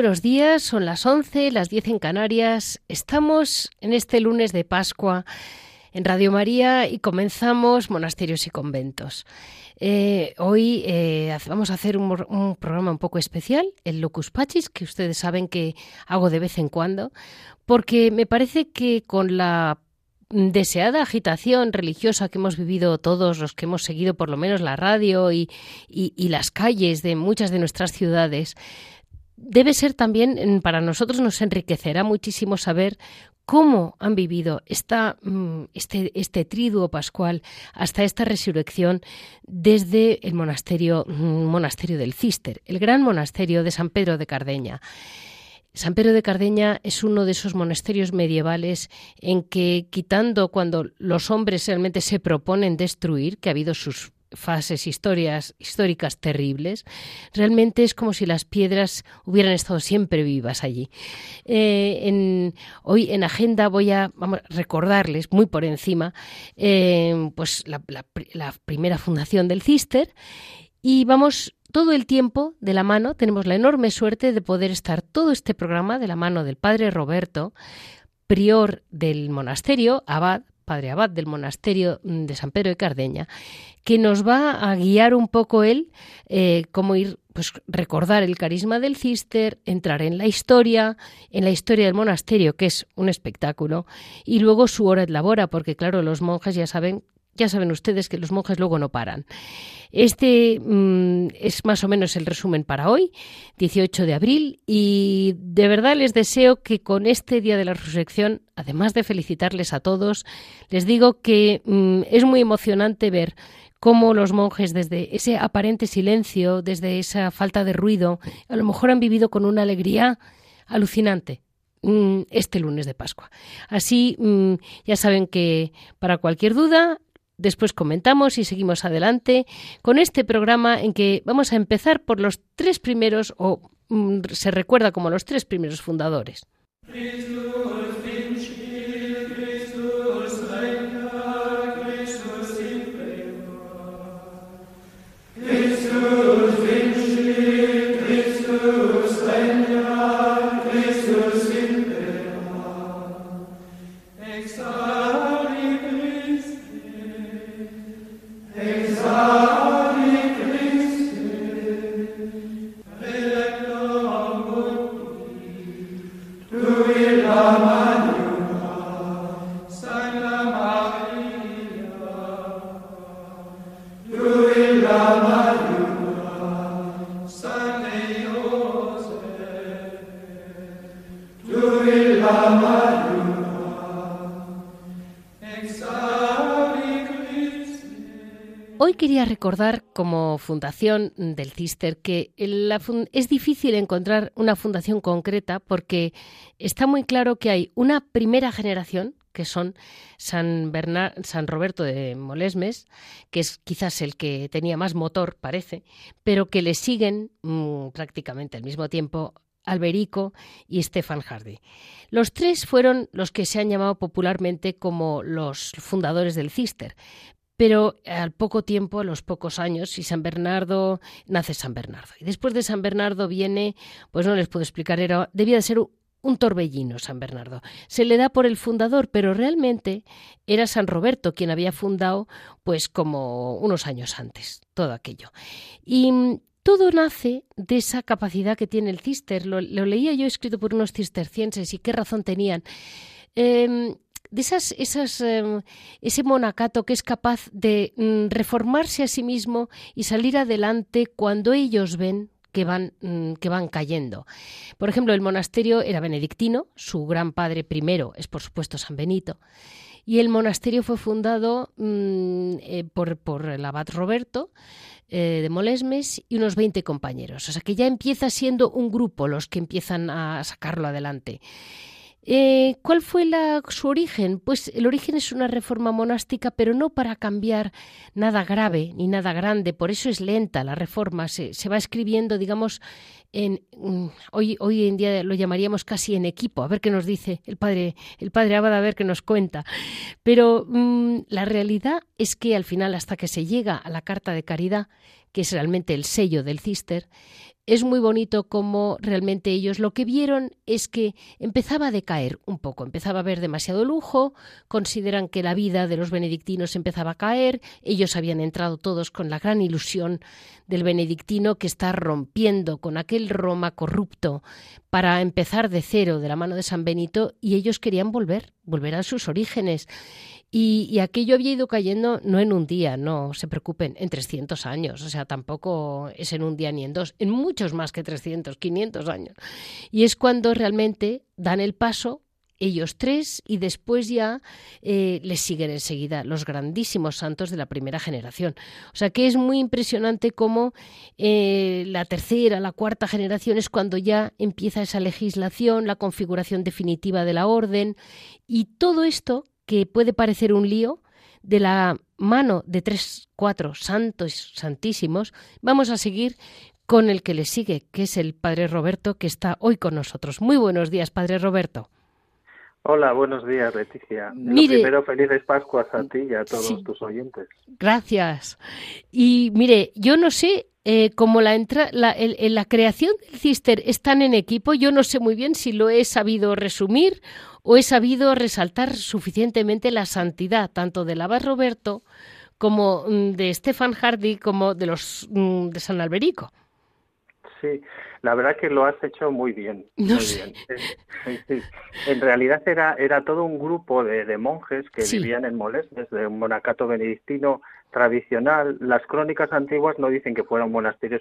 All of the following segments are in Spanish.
Buenos días, son las 11, las 10 en Canarias. Estamos en este lunes de Pascua en Radio María y comenzamos monasterios y conventos. Eh, hoy eh, vamos a hacer un, programa un poco especial, el Locus Pachis, que ustedes saben que hago de vez en cuando, porque me parece que con la deseada agitación religiosa que hemos vivido todos los que hemos seguido por lo menos la radio y, y las calles de muchas de nuestras ciudades, debe ser también, para nosotros nos enriquecerá muchísimo saber cómo han vivido esta, mm, este, este triduo pascual hasta esta resurrección desde el monasterio, mm, monasterio del Cister, el gran monasterio de San Pedro de Cardeña. San Pedro de Cardeña es uno de esos monasterios medievales en que, quitando cuando los hombres realmente se proponen destruir, que ha habido sus fases historias, históricas terribles, realmente es como si las piedras hubieran estado siempre vivas allí. Eh, hoy en agenda voy a recordarles muy por encima eh, pues la, la primera fundación del Cister y vamos todo el tiempo de la mano, tenemos la enorme suerte de poder estar todo este programa de la mano del padre Roberto, prior del monasterio, abad, padre abad del monasterio de San Pedro de Cardeña, que nos va a guiar un poco él eh, cómo ir pues recordar el carisma del cister, entrar en la historia, en la historia del monasterio, que es un espectáculo, y luego su hora de labora, porque claro, los monjes ya saben ya saben ustedes que los monjes luego no paran. Este mm, es más o menos el resumen para hoy, 18 de abril, y de verdad les deseo que con este Día de la Resurrección, además de felicitarles a todos, les digo que mm, es muy emocionante ver cómo los monjes desde ese aparente silencio, desde esa falta de ruido, a lo mejor han vivido con una alegría alucinante mm, este lunes de Pascua. Así, ya saben que para cualquier duda, Después comentamos y seguimos adelante con este programa en que vamos a empezar por los tres primeros, o mm, se recuerda como los tres primeros fundadores. Quería recordar como fundación del Cister que es difícil encontrar una fundación concreta porque está muy claro que hay una primera generación que son San, San Roberto de Molesmes, que es quizás el que tenía más motor, parece, pero que le siguen mm, prácticamente al mismo tiempo Alberico y Stefan Hardy. Los tres fueron los que se han llamado popularmente como los fundadores del Cister, pero al poco tiempo, a los pocos años, y San Bernardo, nace San Bernardo. Y después de San Bernardo viene, pues no les puedo explicar, era, debía de ser un torbellino San Bernardo. Se le da por el fundador, pero realmente era San Roberto quien había fundado, pues como unos años antes, todo aquello. Y mm, todo nace de esa capacidad que tiene el cister. Lo, leía yo escrito por unos cistercienses y qué razón tenían. Em, de esas, esas, em, ese monacato que es capaz de mm, reformarse a sí mismo y salir adelante cuando ellos ven que van, mm, que van cayendo. Por ejemplo, el monasterio era benedictino, su gran padre primero es por supuesto San Benito, y el monasterio fue fundado mm, eh, por, por, el abad Roberto eh, de Molesmes y unos 20 compañeros. O sea que ya empieza siendo un grupo los que empiezan a sacarlo adelante. Eh, ¿Cuál fue su origen? Pues el origen es una reforma monástica, pero no para cambiar nada grave ni nada grande. Por eso es lenta la reforma. Se, va escribiendo, digamos, en mm, hoy, hoy en día lo llamaríamos casi en equipo. A ver qué nos dice el padre, el padre Abad, a ver qué nos cuenta. Pero mm, la realidad es que al final, hasta que se llega a la carta de caridad, que es realmente el sello del cister, es muy bonito como realmente ellos lo que vieron es que empezaba a decaer un poco, empezaba a haber demasiado lujo, consideran que la vida de los benedictinos empezaba a caer, ellos habían entrado todos con la gran ilusión del benedictino que está rompiendo con aquel Roma corrupto para empezar de cero de la mano de San Benito y ellos querían volver, volver a sus orígenes y, aquello había ido cayendo no en un día, no se preocupen, en 300 años. O sea, tampoco es en un día ni en dos, en muchos más que 300, 500 años. Y es cuando realmente dan el paso ellos tres y después ya eh, les siguen enseguida los grandísimos santos de la primera generación. O sea que es muy impresionante cómo eh, la tercera, la cuarta generación es cuando ya empieza esa legislación, la configuración definitiva de la orden y todo esto que puede parecer un lío, de la mano de tres, cuatro santos santísimos, vamos a seguir con el que le sigue, que es el Padre Roberto, que está hoy con nosotros. Muy buenos días, Padre Roberto. Hola, buenos días, Leticia. Mire, Lo primero, felices Pascuas a ti y a todos tus oyentes. Gracias. Y mire, yo no sé eh, como la, entra, la, la creación del cister están en equipo, yo no sé muy bien si lo he sabido resumir o he sabido resaltar suficientemente la santidad tanto del abad Roberto como mm, de Stefan Hardy como de los mm, de San Alberico. Sí, la verdad que lo has hecho muy bien. muy bien. En realidad era, era todo un grupo de, monjes que vivían en Molesmes, de un monacato benedictino tradicional. Las crónicas antiguas no dicen que fuera un monasterio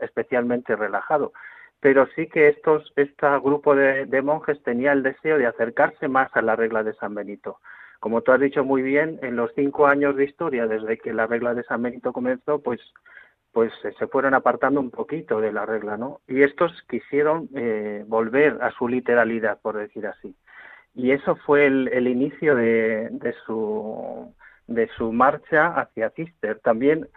especialmente relajado, pero sí que estos, este grupo de, monjes tenía el deseo de acercarse más a la regla de San Benito. Como tú has dicho muy bien, en los cinco años de historia, desde que la regla de San Benito comenzó, pues, pues eh, se fueron apartando un poquito de la regla, ¿no? Y estos quisieron eh, volver a su literalidad, por decir así. Y eso fue el, el inicio de, de, su, de su marcha hacia Cister. También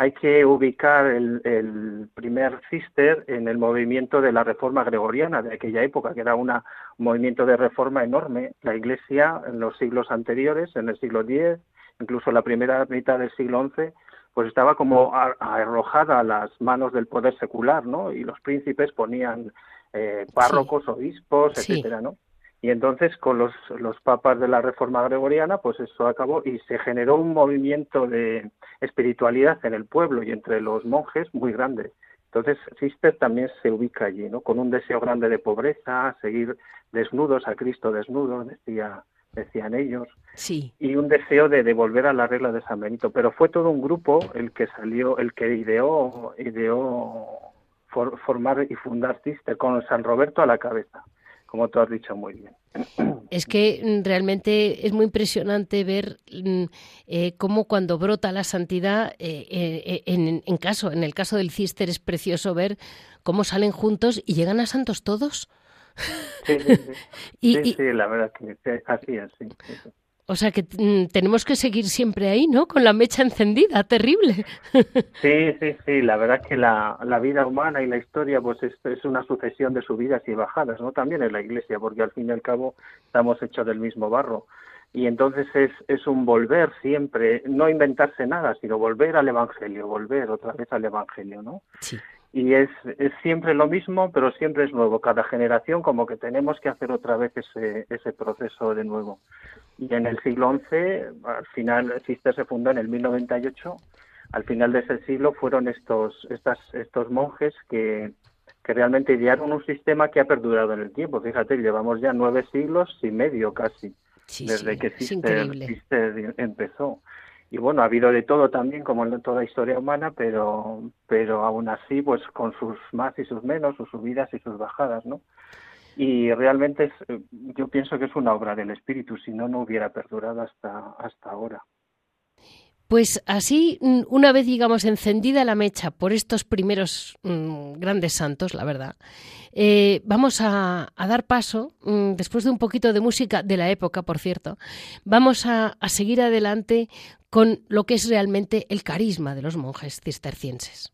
hay que ubicar el, primer cister en el movimiento de la reforma gregoriana de aquella época, que era un movimiento de reforma enorme. La Iglesia en los siglos anteriores, en el siglo X, incluso la primera mitad del siglo XI, pues estaba como arrojada a las manos del poder secular, ¿no? Y los príncipes ponían eh, párrocos, obispos, etcétera, ¿no? Y entonces con los, los papas de la Reforma Gregoriana, pues eso acabó y se generó un movimiento de espiritualidad en el pueblo y entre los monjes muy grande. Entonces Cister también se ubica allí, ¿no? Con un deseo grande de pobreza, seguir desnudos a Cristo desnudo, decía, decían ellos. Sí. Y un deseo de devolver a la regla de San Benito. Pero fue todo un grupo el que salió, el que ideó, ideó formar y fundar Cister con San Roberto a la cabeza como tú has dicho muy bien. Es que mm, realmente es muy impresionante ver mm, eh, cómo cuando brota la santidad, eh, eh, en, caso, en el caso del Cister es precioso ver cómo salen juntos y llegan a santos todos. Sí, sí, sí. la verdad que así es. Sí, o sea que mm, tenemos que seguir siempre ahí, ¿no? Con la mecha encendida, terrible. Sí, sí, sí. La verdad es que la, la vida humana y la historia, pues es, es, una sucesión de subidas y bajadas, ¿no? También en la Iglesia, porque al fin y al cabo estamos hechos del mismo barro. Y entonces es, es un volver siempre, no inventarse nada, sino volver al Evangelio, volver otra vez al Evangelio, ¿no? Sí. Y es, es siempre lo mismo, pero siempre es nuevo. Cada generación como que tenemos que hacer otra vez ese, ese proceso de nuevo. Y en el siglo XI, al final, Cister se fundó en el 1098, al final de ese siglo fueron estos, estas, estos monjes que, que realmente idearon un sistema que ha perdurado en el tiempo. Fíjate, llevamos ya nueve siglos y medio casi, desde que Cister, Cister empezó y bueno, ha habido de todo también, como en toda historia humana, pero, pero aún así, pues con sus más y sus menos, sus subidas y sus bajadas, ¿no? Y realmente es, yo pienso que es una obra del espíritu, si no, no hubiera perdurado hasta, hasta ahora. Pues así, una vez, digamos, encendida la mecha por estos primeros mm, grandes santos, la verdad, eh, vamos a, dar paso, mm, después de un poquito de música de la época, por cierto, vamos a seguir adelante con lo que es realmente el carisma de los monjes cistercienses.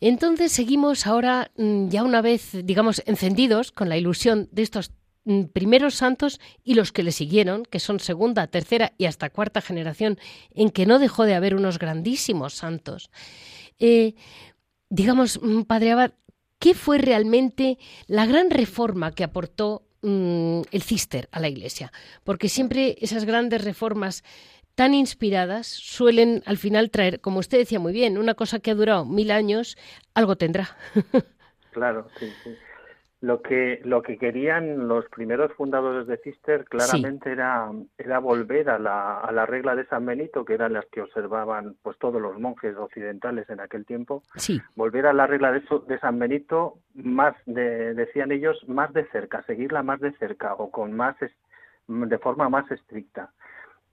Entonces seguimos ahora, mm, ya una vez, digamos, encendidos con la ilusión de estos mm, primeros santos y los que le siguieron, que son segunda, tercera y hasta cuarta generación, en que no dejó de haber unos grandísimos santos. Eh, digamos, mm, Padre Abad, ¿qué fue realmente la gran reforma que aportó el cister a la Iglesia? Porque siempre esas grandes reformas tan inspiradas suelen al final traer, como usted decía muy bien, una cosa que ha durado mil años, algo tendrá. claro, sí, sí. Lo que, lo que querían los primeros fundadores de Cister claramente era, era volver a la, a la regla de San Benito, que eran las que observaban pues todos los monjes occidentales en aquel tiempo. Sí. Volver a la regla de, de San Benito, más de, decían ellos, más de cerca, seguirla más de cerca o con más de forma más estricta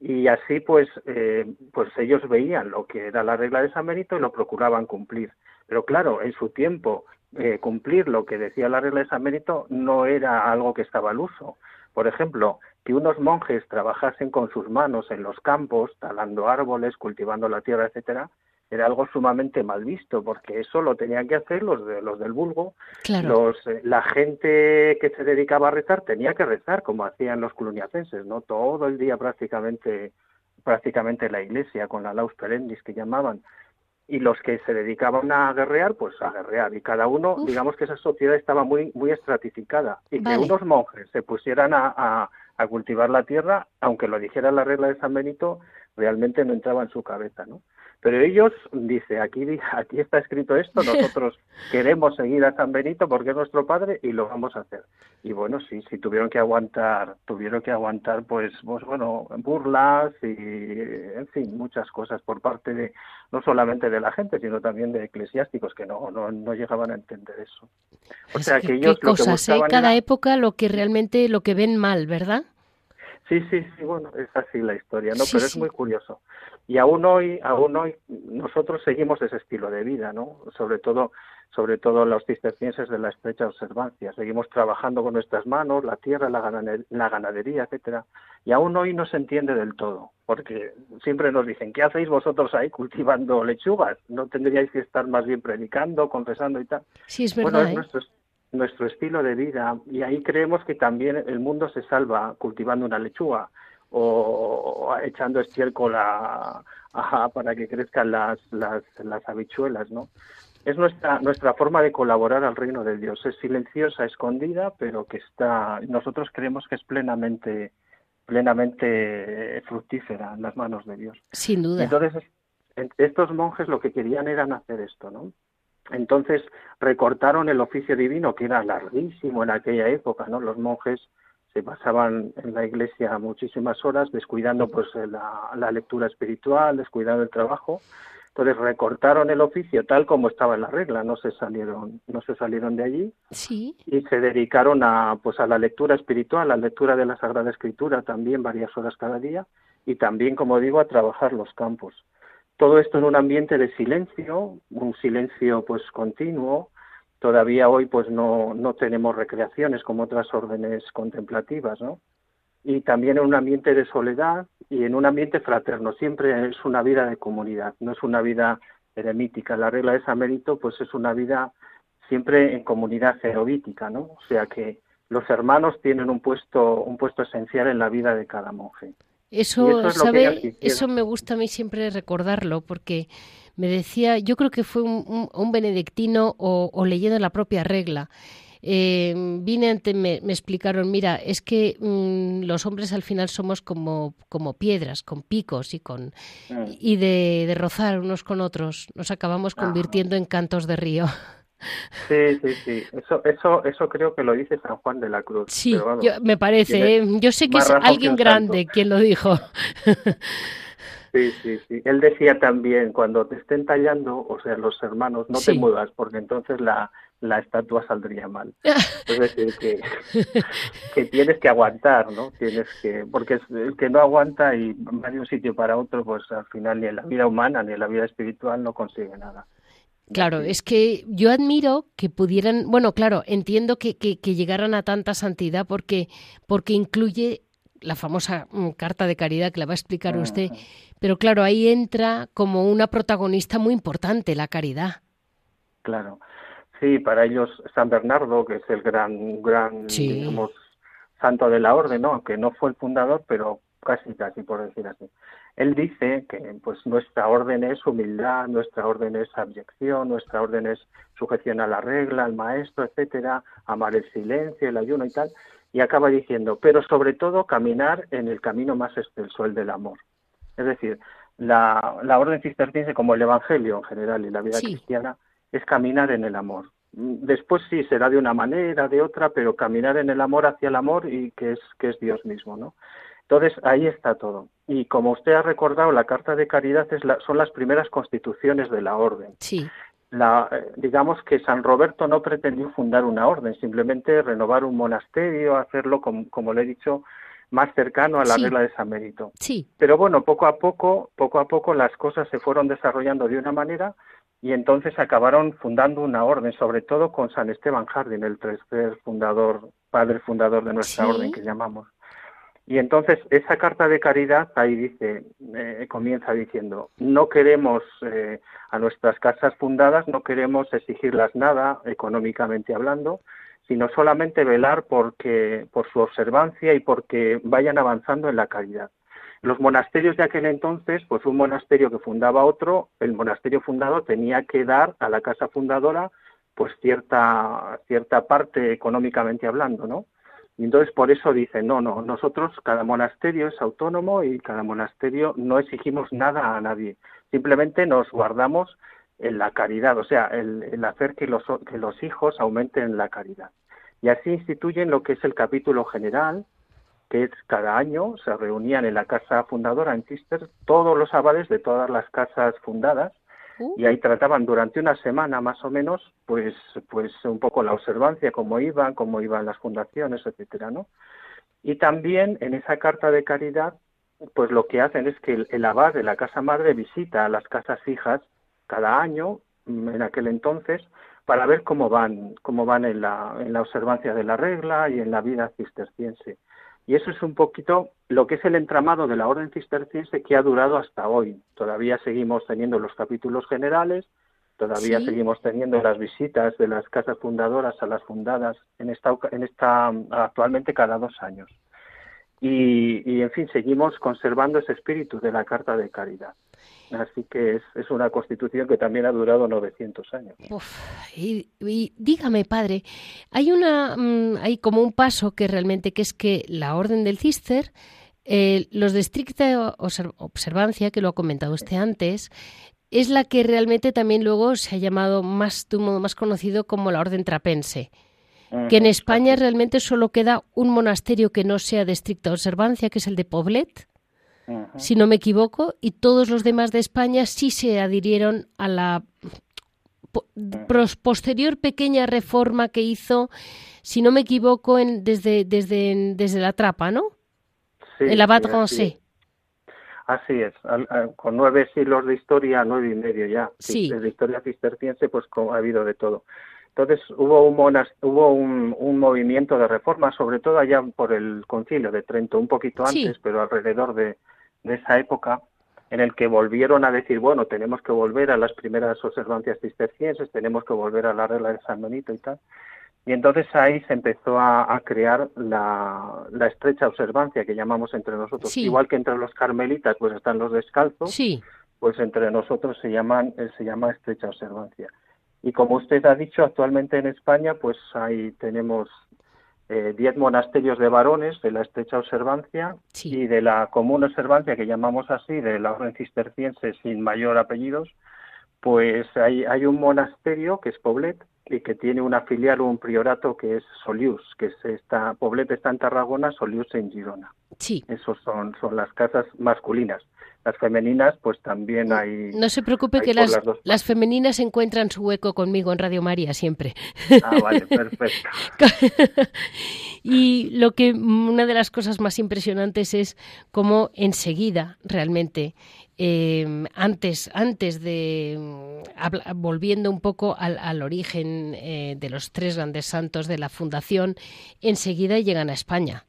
y así pues eh, pues ellos veían lo que era la regla de San Benito y lo procuraban cumplir. Pero claro en su tiempo eh, cumplir lo que decía la regla de San Benito no era algo que estaba al uso. Por ejemplo que unos monjes trabajasen con sus manos en los campos talando árboles cultivando la tierra etcétera era algo sumamente mal visto, porque eso lo tenían que hacer los, de, los del vulgo. Los, eh, la gente que se dedicaba a rezar tenía que rezar, como hacían los coloniacenses, ¿no? Todo el día prácticamente, prácticamente la iglesia, con la laus perendis que llamaban. Y los que se dedicaban a guerrear, pues a guerrear. Y cada uno, digamos que esa sociedad estaba muy, muy estratificada. Y que unos monjes se pusieran a, a cultivar la tierra, aunque lo dijera la regla de San Benito, realmente no entraba en su cabeza, ¿no? Pero ellos, dice, aquí, aquí está escrito esto, nosotros queremos seguir a San Benito porque es nuestro padre y lo vamos a hacer. Y bueno, sí, sí tuvieron que aguantar, tuvieron que aguantar, pues, pues bueno, burlas y, en fin, muchas cosas por parte de, no solamente de la gente, sino también de eclesiásticos que no, no, no llegaban a entender eso. O sea, que, ellos qué cosas, ¿eh? Cada época lo que realmente, lo que ven mal, ¿verdad? Sí, sí, sí, bueno, es así la historia, ¿no? Pero es muy curioso. Y aún hoy, aún hoy nosotros seguimos ese estilo de vida, ¿no? Sobre todo, sobre todo los cistercienses de la estrecha observancia. Seguimos trabajando con nuestras manos, la tierra, la, ganadería, etcétera. Y aún hoy no se entiende del todo, porque siempre nos dicen, ¿qué hacéis vosotros ahí cultivando lechugas? ¿No tendríais que estar más bien predicando, confesando y tal? Sí, es verdad. Bueno, es ¿eh? nuestro estilo de vida y ahí creemos que también el mundo se salva cultivando una lechuga o echando estiércol a, para que crezcan las, las, las habichuelas, ¿no? Es nuestra, nuestra forma de colaborar al reino de Dios. Es silenciosa, escondida, pero que está, nosotros creemos que es plenamente, plenamente fructífera en las manos de Dios. Sin duda. Entonces, estos monjes lo que querían era hacer esto, ¿no? Entonces recortaron el oficio divino, que era larguísimo en aquella época, ¿no? Los monjes se pasaban en la iglesia muchísimas horas descuidando pues la, la lectura espiritual, descuidando el trabajo. Entonces recortaron el oficio tal como estaba en la regla, no se salieron, no se salieron de allí sí. y se dedicaron a pues a la lectura espiritual, a la lectura de la Sagrada Escritura también varias horas cada día y también, como digo, a trabajar los campos. Todo esto en un ambiente de silencio, un silencio pues continuo. Todavía hoy pues no, no tenemos recreaciones como otras órdenes contemplativas, ¿no? Y también en un ambiente de soledad y en un ambiente fraterno. Siempre es una vida de comunidad, no es una vida eremítica. La regla de San Benito pues es una vida siempre en comunidad cerovítica, ¿no? O sea que los hermanos tienen un puesto, un puesto esencial en la vida de cada monje. Eso, ¿sabe? Eso me gusta a mí siempre recordarlo porque me decía, yo creo que fue un, benedictino o, leyendo la propia regla. Eh, vine ante, me, me, explicaron, mira, es que mm, los hombres al final somos como, como piedras, con picos y con mm. y de, de, rozar unos con otros, nos acabamos convirtiendo en cantos de río. Sí, sí, sí. Eso, eso, eso creo que lo dice San Juan de la Cruz. Sí, me parece. ¿eh? Yo sé que es alguien grande quien lo dijo. Sí, sí, sí. Él decía también, cuando te estén tallando, o sea, los hermanos, no te muevas, porque entonces la, la estatua saldría mal. Es decir, que, que tienes que aguantar, ¿no? Tienes que, porque el que no aguanta y va de un sitio para otro, pues al final ni en la vida humana ni en la vida espiritual no consigue nada. Claro, es que yo admiro que pudieran, bueno, claro, entiendo que, que, llegaran a tanta santidad porque, porque incluye la famosa mm, carta de caridad que la va a explicar usted, pero claro, ahí entra como una protagonista muy importante la caridad. Claro, sí, para ellos San Bernardo, que es el gran, gran, digamos, santo de la orden, ¿no? Que no fue el fundador, pero casi, casi, por decir así. Él dice que pues nuestra orden es humildad, nuestra orden es abyección, nuestra orden es sujeción a la regla, al maestro, etcétera, amar el silencio, el ayuno y tal, y acaba diciendo, pero sobre todo caminar en el camino más excelso, el del amor. Es decir, la, la orden cisterciense, como el Evangelio en general y la vida cristiana, es caminar en el amor. Después sí será de una manera, de otra, pero caminar en el amor hacia el amor y que es que es Dios mismo, ¿no? Entonces, ahí está todo. Y como usted ha recordado, la Carta de Caridad es son las primeras constituciones de la orden. Sí. La, eh, digamos que San Roberto no pretendió fundar una orden, simplemente renovar un monasterio, hacerlo, como, le he dicho, más cercano a la regla de San Benito. Sí. Pero bueno, poco a poco, poco a poco las cosas se fueron desarrollando de una manera y entonces acabaron fundando una orden, sobre todo con San Esteban Jardín, el tercer fundador, padre fundador de nuestra orden que llamamos. Y entonces esa carta de caridad ahí dice, eh, comienza diciendo, no queremos eh, a nuestras casas fundadas, no queremos exigirlas nada económicamente hablando, sino solamente velar porque, por su observancia y porque vayan avanzando en la caridad. Los monasterios de aquel entonces, pues un monasterio que fundaba otro, el monasterio fundado tenía que dar a la casa fundadora pues cierta, cierta parte económicamente hablando, ¿no? Y entonces por eso dicen, no, no, nosotros cada monasterio es autónomo y cada monasterio no exigimos nada a nadie, simplemente nos guardamos en la caridad, o sea, el, hacer que los, que los hijos aumenten la caridad. Y así instituyen lo que es el capítulo general, que es cada año se reunían en la casa fundadora en Cister todos los abades de todas las casas fundadas Uh. y ahí trataban durante una semana más o menos pues pues un poco la observancia cómo iban cómo iban las fundaciones etcétera no y también en esa carta de caridad pues lo que hacen es que el, abad de la casa madre visita a las casas hijas cada año mm, en aquel entonces para ver cómo van cómo van en la en la observancia de la regla y en la vida cisterciense y eso es un poquito lo que es el entramado de la orden cisterciense que ha durado hasta hoy. Todavía seguimos teniendo los capítulos generales, todavía seguimos teniendo las visitas de las casas fundadoras a las fundadas en esta, en esta actualmente cada dos años. Y, en fin, seguimos conservando ese espíritu de la Carta de Caridad. Así que es, una constitución que también ha durado 900 años. y, dígame, padre, hay una, mm, hay como un paso que realmente que es que la Orden del Cister, eh, los de estricta observancia, que lo ha comentado usted antes, es la que realmente también luego se ha llamado más de un modo más conocido como la Orden Trapense. Que en España realmente solo queda un monasterio que no sea de estricta observancia, que es el de Poblet, si no me equivoco, y todos los demás de España sí se adhirieron a la posterior pequeña reforma que hizo, si no me equivoco, en, desde, desde, desde la trapa, ¿no? Sí, el abad sí, Así es, con nueve siglos de historia, nueve y medio ya, sí. de historia cisterciense, pues ha habido de todo. Entonces hubo un, hubo un, un, movimiento de reforma, sobre todo allá por el concilio de Trento, un poquito antes, pero alrededor de, de esa época, en el que volvieron a decir, bueno, tenemos que volver a las primeras observancias cistercienses, tenemos que volver a la regla de San Benito y tal. Y entonces ahí se empezó a, crear la, estrecha observancia que llamamos entre nosotros. Igual que entre los carmelitas pues están los descalzos, sí. pues entre nosotros se, llaman, eh, se llama estrecha observancia. Y como usted ha dicho, actualmente en España pues ahí tenemos eh, diez monasterios de varones de la estrecha observancia y de la común observancia que llamamos así, de la orden cisterciense sin mayor apellidos, pues hay, hay un monasterio que es Poblet y que tiene una filial o un priorato que es Solius, que es esta, Poblet está en Tarragona, Solius en Girona. Sí. Esos son, son las casas masculinas. Las femeninas, pues también hay. No se preocupe que las, las, femeninas encuentran su hueco conmigo en Radio María siempre. Ah, vale, perfecto. y lo que una de las cosas más impresionantes es cómo enseguida realmente eh, antes, antes de, mm, volviendo un poco al, origen eh, de los tres grandes santos de la fundación, enseguida llegan a España.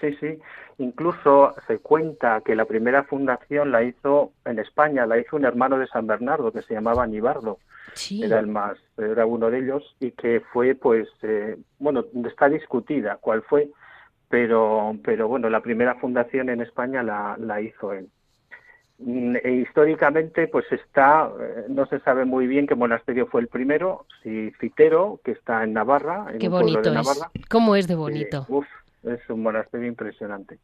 Sí, sí. Incluso se cuenta que la primera fundación la hizo en España, la hizo un hermano de San Bernardo que se llamaba Nibardo. Era el más, era uno de ellos y que fue, pues, eh, bueno, está discutida cuál fue, pero, pero bueno, la primera fundación en España la, la hizo él. Mm, e históricamente, pues está, eh, no se sabe muy bien qué monasterio fue el primero, si Citero, que está en Navarra, en qué bonito de Navarra. Es. ¿Cómo es de bonito? Es un monasterio impresionante.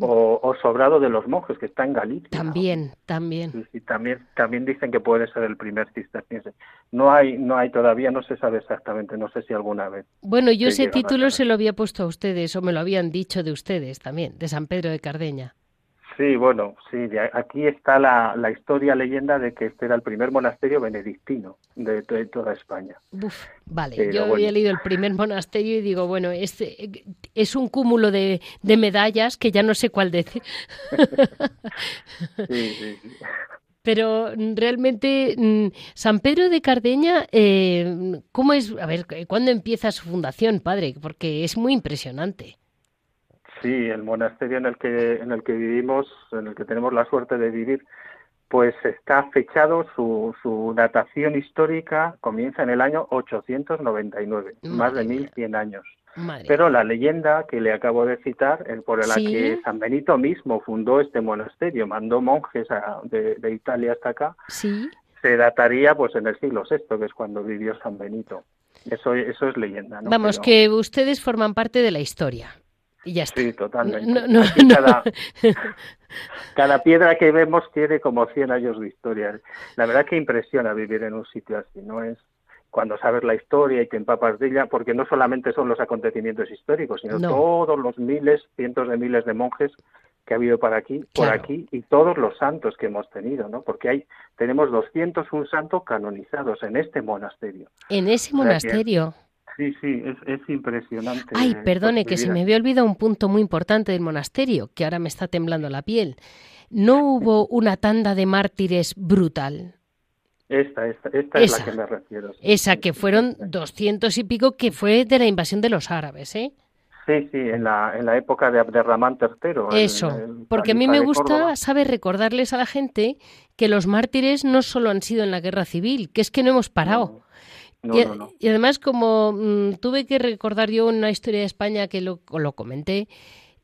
O, Sobrado de los Monjes, que está en Galicia. También, también. Y, también, también dicen que puede ser el primer cisterciense. No hay, no hay todavía, no se sabe exactamente, no sé si alguna vez. Bueno, yo ese título se lo había puesto a ustedes, o me lo habían dicho de ustedes también, de San Pedro de Cardeña. Sí, bueno, sí, aquí está la, la, historia, leyenda de que este era el primer monasterio benedictino de, toda España. vale, yo había leído el primer monasterio y digo, bueno, este es un cúmulo de, de medallas que ya no sé cuál decir. sí, sí, Pero realmente, mm, San Pedro de Cardeña, eh, ¿cómo es? A ver, ¿cuándo empieza su fundación, padre? Porque es muy impresionante. Sí, el monasterio en el que en el que vivimos, en el que tenemos la suerte de vivir, pues está fechado su, su datación histórica comienza en el año 899, más de 1100 años. Pero la leyenda que le acabo de citar, el por la que San Benito mismo fundó este monasterio, mandó monjes de, Italia hasta acá, se dataría pues en el siglo VI, que es cuando vivió San Benito. Eso, eso es leyenda. ¿no? Vamos, que ustedes forman parte de la historia. Y ya está. Sí, totalmente. cada, piedra que vemos tiene como 100 años de historia. La verdad que impresiona vivir en un sitio así, ¿no? Es cuando sabes la historia y te empapas de ella, porque no solamente son los acontecimientos históricos, sino todos los miles, cientos de miles de monjes que ha habido para aquí, por aquí y todos los santos que hemos tenido, ¿no? Porque hay tenemos 201 santos canonizados en este monasterio. En ese monasterio. Sí, sí, es, impresionante. Ay, perdone, que se me había olvidado un punto muy importante del monasterio, que ahora me está temblando la piel. No hubo una tanda de mártires brutal. Esta, esta, esta es la que me refiero. Esa, que fueron doscientos y pico, que fue de la invasión de los árabes, ¿eh? Sí, sí, en la, en la época de Abderramán III. Eso, porque a mí me gusta, saber recordarles a la gente que los mártires no solo han sido en la guerra civil, que es que no hemos parado y, además, como mm, tuve que recordar yo una historia de España que lo, lo comenté,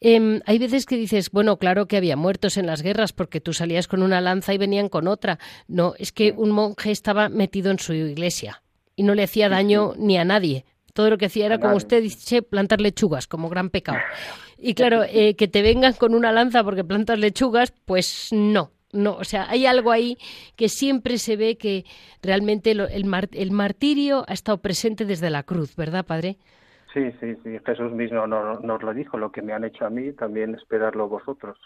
em, hay veces que dices, bueno, claro que había muertos en las guerras porque tú salías con una lanza y venían con otra. No, es que un monje estaba metido en su iglesia y no le hacía daño ni a nadie. Todo lo que hacía era, como usted dice, plantar lechugas, como gran pecado. Y claro, eh, que te vengan con una lanza porque plantas lechugas, pues no. No, o sea, hay algo ahí que siempre se ve que realmente el, el martirio ha estado presente desde la cruz, ¿verdad, padre? Sí, sí, sí. Jesús mismo nos, lo dijo, lo que me han hecho a mí, también esperarlo vosotros.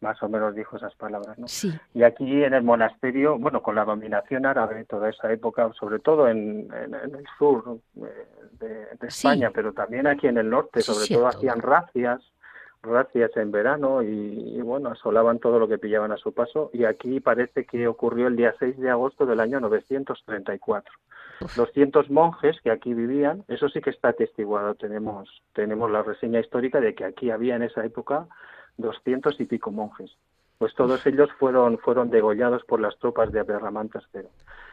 Más o menos dijo esas palabras, ¿no? Sí. Y aquí en el monasterio, bueno, con la dominación árabe, toda esa época, sobre todo en, el sur de, España, pero también aquí en el norte, sobre todo hacían racias, racias en verano y, bueno, asolaban todo lo que pillaban a su paso. Y aquí parece que ocurrió el día 6 de agosto del año 934. 200 monjes que aquí vivían, eso sí que está atestiguado. Tenemos, tenemos la reseña histórica de que aquí había en esa época 200 y pico monjes. Pues todos ellos fueron, fueron degollados por las tropas de Aberramán III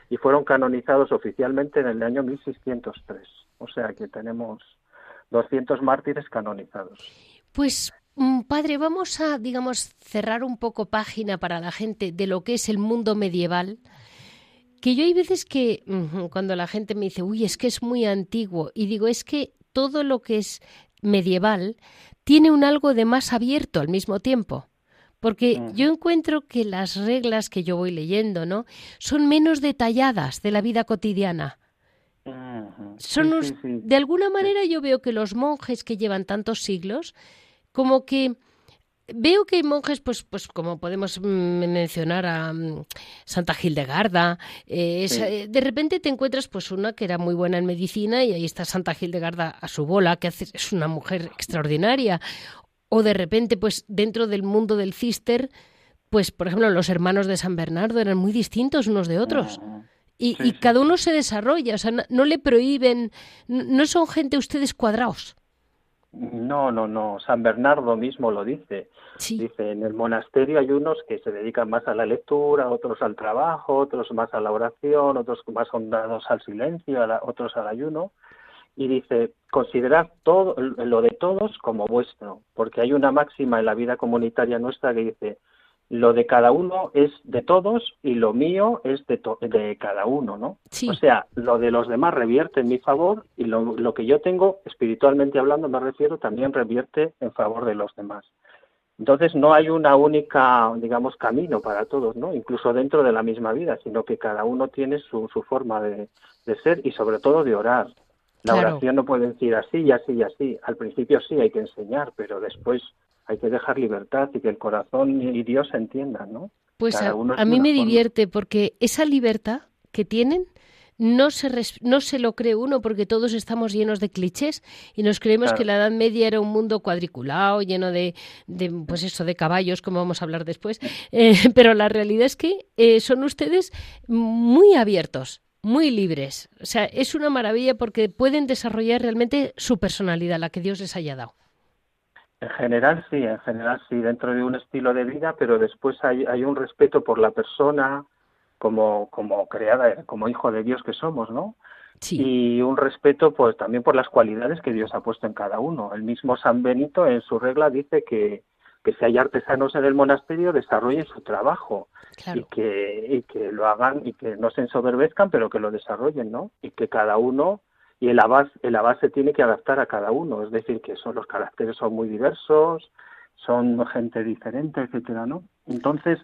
y fueron canonizados oficialmente en el año 1603. O sea que tenemos 200 mártires canonizados. Pues Padre, vamos a, digamos, cerrar un poco página para la gente de lo que es el mundo medieval que yo hay veces que cuando la gente me dice, uy, es que es muy antiguo, y digo, es que todo lo que es medieval tiene un algo de más abierto al mismo tiempo. Porque yo encuentro que las reglas que yo voy leyendo, ¿no? Son menos detalladas de la vida cotidiana. Son de alguna manera yo veo que los monjes que llevan tantos siglos, como que Veo que hay monjes, pues, pues como podemos mm, mencionar a mm, Santa Gildegarda, eh, eh, de repente te encuentras pues una que era muy buena en medicina y ahí está Santa Gildegarda a su bola, que es una mujer extraordinaria. O de repente, pues dentro del mundo del cister, pues por ejemplo los hermanos de San Bernardo eran muy distintos unos de otros. Y, y cada uno se desarrolla, o sea, no le prohíben, no son gente ustedes cuadrados. No, no, no. San Bernardo mismo lo dice. Dice, en el monasterio hay unos que se dedican más a la lectura, otros al trabajo, otros más a la oración, otros más hondados al silencio, otros al ayuno. Y dice, considerad todo, lo de todos como vuestro, porque hay una máxima en la vida comunitaria nuestra que dice, lo de cada uno es de todos y lo mío es de, de cada uno, ¿no? O sea, lo de los demás revierte en mi favor y lo, lo, que yo tengo, espiritualmente hablando, me refiero, también revierte en favor de los demás. Entonces no hay una única, digamos, camino para todos, ¿no? Incluso dentro de la misma vida, sino que cada uno tiene su, su forma de, de ser y sobre todo de orar. La oración no puede decir así y así y así. Al principio sí hay que enseñar, pero después hay que dejar libertad y que el corazón y Dios se entiendan, ¿no? Pues a, mí me divierte porque esa libertad que tienen no se, no se lo cree uno porque todos estamos llenos de clichés y nos creemos que la Edad Media era un mundo cuadriculado, lleno de, pues eso, de caballos, como vamos a hablar después. Eh, pero la realidad es que eh, son ustedes muy abiertos, muy libres. O sea, es una maravilla porque pueden desarrollar realmente su personalidad, la que Dios les haya dado. En general sí, en general sí, dentro de un estilo de vida, pero después hay, hay un respeto por la persona como, como creada, como hijo de Dios que somos, ¿no? Sí. Y un respeto pues también por las cualidades que Dios ha puesto en cada uno. El mismo San Benito en su regla dice que, que si hay artesanos en el monasterio desarrollen su trabajo y que y que lo hagan y que no se ensoberbezcan pero que lo desarrollen no y que cada uno y el abad, el abad se tiene que adaptar a cada uno, es decir, que son los caracteres son muy diversos, son gente diferente, etcétera, ¿no? Entonces,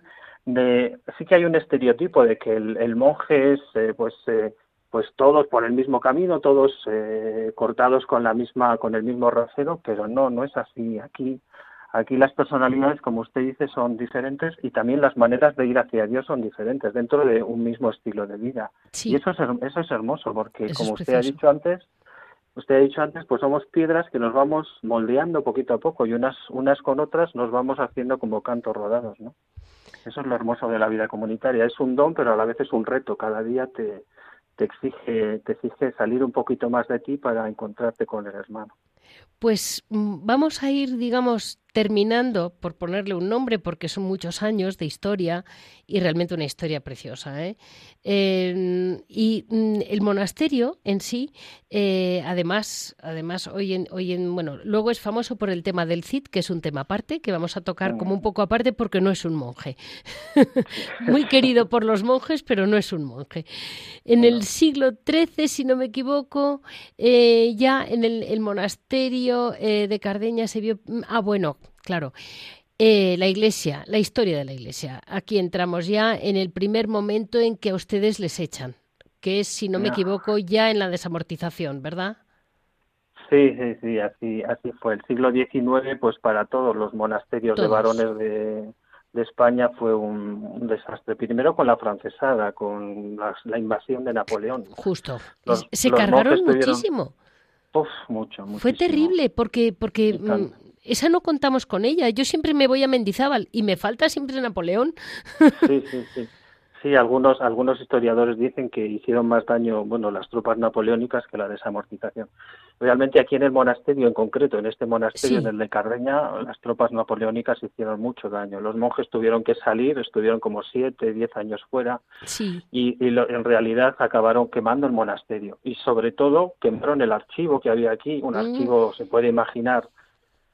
de, sí que hay un estereotipo de que el, monje es, eh, pues, eh, pues todos por el mismo camino, todos eh, cortados con la misma, con el mismo rasero, pero no, no es así. Aquí Aquí las personalidades, como usted dice, son diferentes y también las maneras de ir hacia Dios son diferentes dentro de un mismo estilo de vida. Y eso es, eso es hermoso porque, como usted ha dicho antes, usted ha dicho antes, pues somos piedras que nos vamos moldeando poquito a poco y unas, unas con otras nos vamos haciendo como cantos rodados, ¿no? Eso es lo hermoso de la vida comunitaria. Es un don, pero a la vez es un reto. Cada día te, te exige, te exige salir un poquito más de ti para encontrarte con el hermano. Pues mm, vamos a ir, digamos, terminando por ponerle un nombre, porque son muchos años de historia y realmente una historia preciosa. ¿eh? y mm, el monasterio en sí, eh, además, además hoy en, hoy en, bueno, luego es famoso por el tema del Cid, que es un tema aparte, que vamos a tocar como un poco aparte porque no es un monje. Muy querido por los monjes, pero no es un monje. En el siglo XIII, si no me equivoco, eh, ya en el, el monasterio de Cardeña se vio... Mm, ah, bueno, claro. Eh, la iglesia, la historia de la iglesia. Aquí entramos ya en el primer momento en que a ustedes les echan, que es, si no me equivoco, ya en la desamortización, ¿verdad? Sí, sí, sí, así, así fue. El siglo XIX, pues para todos los monasterios de varones de, España fue un, desastre. Primero con la francesada, con la, invasión de Napoleón. Justo. Se cargaron muchísimo. Uf, mucho, Fue terrible porque, porque esa no contamos con ella. Yo siempre me voy a Mendizábal y me falta siempre Napoleón. Sí, sí, sí. Sí, algunos, algunos historiadores dicen que hicieron más daño, bueno, las tropas napoleónicas que la desamortización. Realmente aquí en el monasterio en concreto, en este monasterio, en el de Carreña, las tropas napoleónicas hicieron mucho daño. Los monjes tuvieron que salir, estuvieron como siete, diez años fuera y, en realidad acabaron quemando el monasterio. Y sobre todo quemaron el archivo que había aquí, un mm. archivo, se puede imaginar,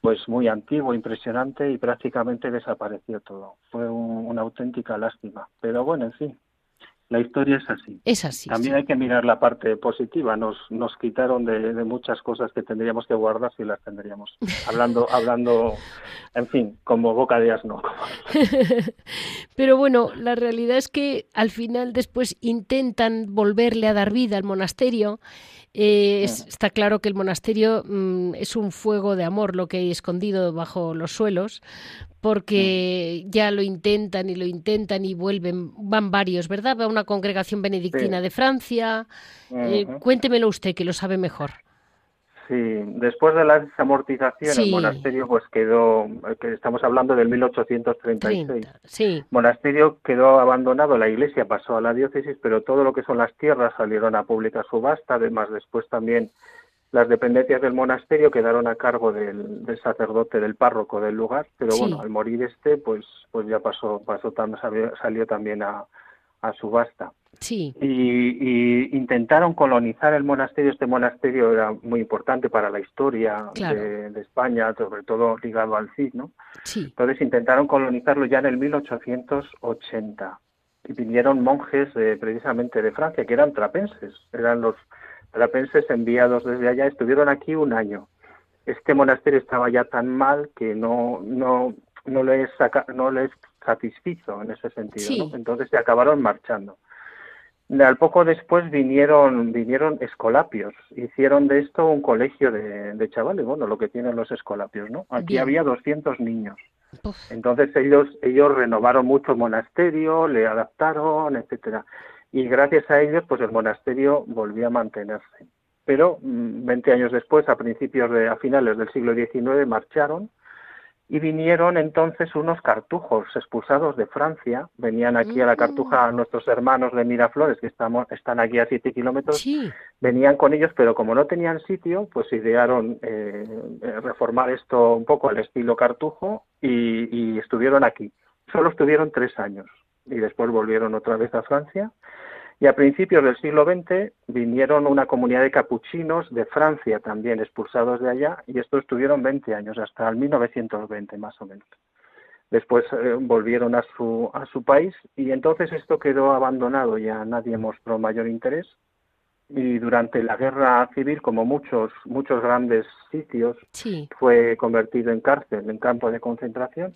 pues muy antiguo, impresionante y prácticamente desapareció todo. Fue una auténtica lástima. Pero bueno, en fin, la historia es así. Es así. También hay que mirar la parte positiva. Nos, nos quitaron de, muchas cosas que tendríamos que guardar si las tendríamos. Hablando, hablando, en fin, como boca de asno. Pero bueno, la realidad es que al final después intentan volverle a dar vida al monasterio eh, está claro que el monasterio mm, es un fuego de amor lo que hay escondido bajo los suelos, porque ya lo intentan y lo intentan y vuelven, van varios, ¿verdad? Va una congregación benedictina de Francia. Eh, cuéntemelo usted, que lo sabe mejor. Sí, después de la desamortización el monasterio pues quedó, que estamos hablando del 1836. sí. El monasterio quedó abandonado, la iglesia pasó a la diócesis, pero todo lo que son las tierras salieron a pública subasta, además después también las dependencias del monasterio quedaron a cargo del, sacerdote, del párroco del lugar, pero bueno, al morir este, pues, pues ya pasó, pasó salió, salió también a, a subasta. Sí. Y, intentaron colonizar el monasterio. Este monasterio era muy importante para la historia de, España, sobre todo ligado al Cid, ¿no? Sí. Entonces intentaron colonizarlo ya en el 1880 y vinieron monjes precisamente de Francia, que eran trapenses, eran los trapenses enviados desde allá, estuvieron aquí un año. Este monasterio estaba ya tan mal que no no no les no les satisfizo en ese sentido, entonces se acabaron marchando. Al poco después vinieron, vinieron escolapios, hicieron de esto un colegio de, chavales, bueno, lo que tienen los escolapios, ¿no? Aquí había 200 niños. Entonces ellos, ellos renovaron mucho el monasterio, le adaptaron, etcétera. Y gracias a ellos, pues el monasterio volvió a mantenerse. Pero 20 mm, años después, a principios de, a finales del siglo XIX, marcharon y vinieron entonces unos cartujos expulsados de Francia, venían aquí a la cartuja mm. nuestros hermanos de Miraflores, que estamos, están aquí a siete kilómetros, venían con ellos, pero como no tenían sitio, pues idearon eh, eh, reformar esto un poco al estilo cartujo y, y estuvieron aquí. Solo estuvieron tres años y después volvieron otra vez a Francia y a principios del siglo XX vinieron una comunidad de capuchinos de Francia también expulsados de allá y estos estuvieron 20 años, hasta el 1920 más o menos. Después eh, volvieron a su, a su país y entonces esto quedó abandonado, ya nadie mostró mayor interés y durante la guerra civil, como muchos, muchos grandes sitios, fue convertido en cárcel, en campo de concentración.